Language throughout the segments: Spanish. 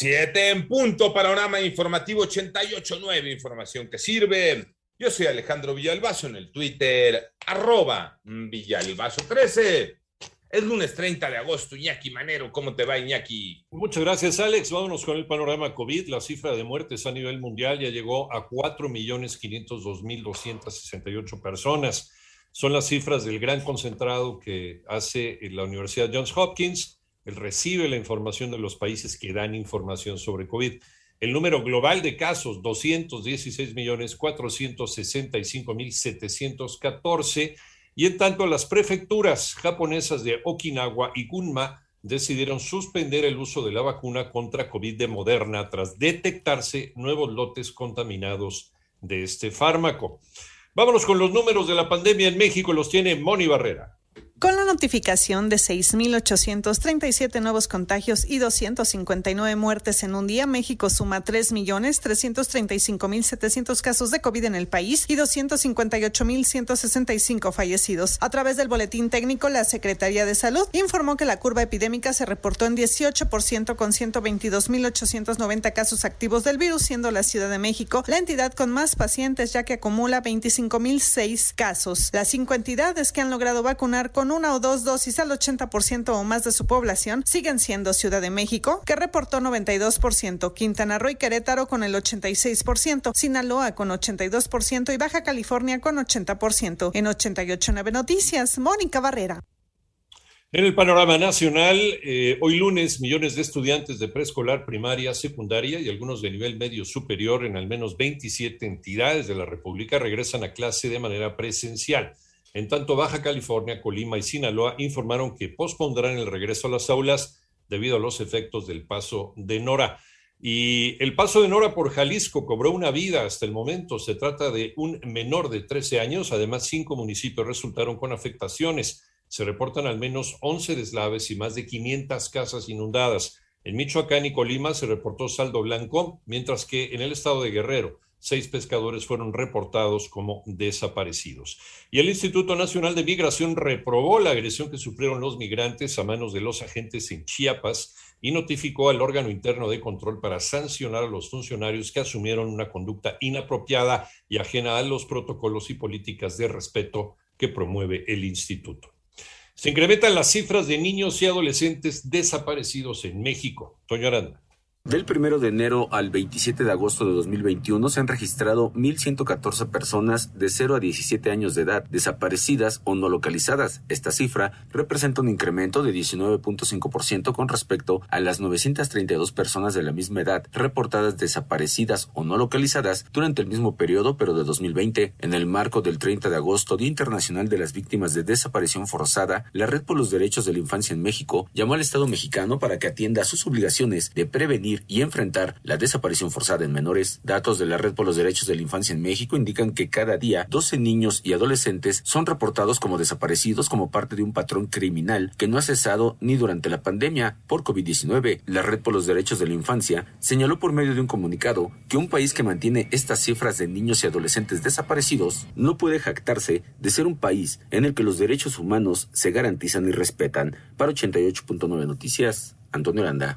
Siete en punto, panorama informativo 88.9, información que sirve. Yo soy Alejandro Villalbazo en el Twitter, arroba Villalbazo13. Es lunes 30 de agosto, Iñaki Manero, ¿cómo te va Iñaki? Muchas gracias Alex, vámonos con el panorama COVID. La cifra de muertes a nivel mundial ya llegó a 4.502.268 personas. Son las cifras del gran concentrado que hace la Universidad Johns Hopkins él recibe la información de los países que dan información sobre COVID. El número global de casos, 216 millones 465 mil 714. Y en tanto, las prefecturas japonesas de Okinawa y Gunma decidieron suspender el uso de la vacuna contra COVID de Moderna tras detectarse nuevos lotes contaminados de este fármaco. Vámonos con los números de la pandemia en México, los tiene Moni Barrera. Notificación de 6.837 nuevos contagios y 259 muertes en un día, México suma 3.335.700 casos de COVID en el país y 258.165 fallecidos. A través del boletín técnico, la Secretaría de Salud informó que la curva epidémica se reportó en 18% con 122.890 casos activos del virus, siendo la Ciudad de México la entidad con más pacientes, ya que acumula 25.006 casos. Las cinco entidades que han logrado vacunar con una o dos dosis al 80% o más de su población siguen siendo Ciudad de México, que reportó 92%, Quintana Roo y Querétaro con el 86%, Sinaloa con 82% y Baja California con 80%. En 88.9 Noticias, Mónica Barrera. En el panorama nacional, eh, hoy lunes, millones de estudiantes de preescolar, primaria, secundaria y algunos de nivel medio superior en al menos 27 entidades de la República regresan a clase de manera presencial. En tanto, Baja California, Colima y Sinaloa informaron que pospondrán el regreso a las aulas debido a los efectos del paso de Nora. Y el paso de Nora por Jalisco cobró una vida hasta el momento. Se trata de un menor de 13 años. Además, cinco municipios resultaron con afectaciones. Se reportan al menos 11 deslaves y más de 500 casas inundadas. En Michoacán y Colima se reportó saldo blanco, mientras que en el estado de Guerrero seis pescadores fueron reportados como desaparecidos. Y el Instituto Nacional de Migración reprobó la agresión que sufrieron los migrantes a manos de los agentes en Chiapas y notificó al órgano interno de control para sancionar a los funcionarios que asumieron una conducta inapropiada y ajena a los protocolos y políticas de respeto que promueve el instituto. Se incrementan las cifras de niños y adolescentes desaparecidos en México. Toño Aranda. Del 1 de enero al 27 de agosto de 2021 se han registrado 1.114 personas de 0 a 17 años de edad desaparecidas o no localizadas. Esta cifra representa un incremento de 19.5% con respecto a las 932 personas de la misma edad reportadas desaparecidas o no localizadas durante el mismo periodo pero de 2020. En el marco del 30 de agosto, Día Internacional de las Víctimas de Desaparición Forzada, la Red por los Derechos de la Infancia en México llamó al Estado mexicano para que atienda sus obligaciones de prevenir y enfrentar la desaparición forzada en menores. Datos de la Red por los Derechos de la Infancia en México indican que cada día 12 niños y adolescentes son reportados como desaparecidos como parte de un patrón criminal que no ha cesado ni durante la pandemia por COVID-19. La Red por los Derechos de la Infancia señaló por medio de un comunicado que un país que mantiene estas cifras de niños y adolescentes desaparecidos no puede jactarse de ser un país en el que los derechos humanos se garantizan y respetan. Para 88.9 Noticias, Antonio Aranda.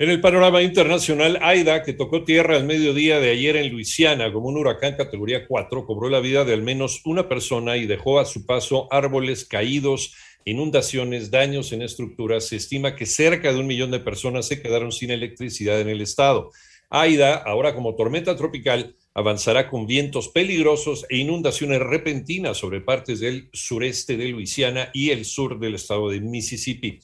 En el panorama internacional, Aida, que tocó tierra al mediodía de ayer en Luisiana como un huracán categoría 4, cobró la vida de al menos una persona y dejó a su paso árboles caídos, inundaciones, daños en estructuras. Se estima que cerca de un millón de personas se quedaron sin electricidad en el estado. Aida, ahora como tormenta tropical, avanzará con vientos peligrosos e inundaciones repentinas sobre partes del sureste de Luisiana y el sur del estado de Mississippi.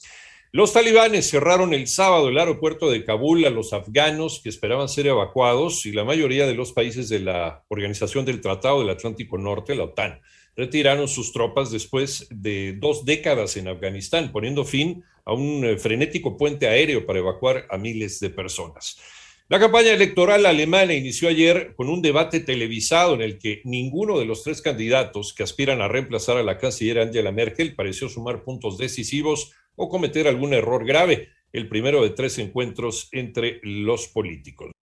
Los talibanes cerraron el sábado el aeropuerto de Kabul a los afganos que esperaban ser evacuados y la mayoría de los países de la Organización del Tratado del Atlántico Norte, la OTAN, retiraron sus tropas después de dos décadas en Afganistán, poniendo fin a un eh, frenético puente aéreo para evacuar a miles de personas. La campaña electoral alemana inició ayer con un debate televisado en el que ninguno de los tres candidatos que aspiran a reemplazar a la canciller Angela Merkel pareció sumar puntos decisivos o cometer algún error grave, el primero de tres encuentros entre los políticos.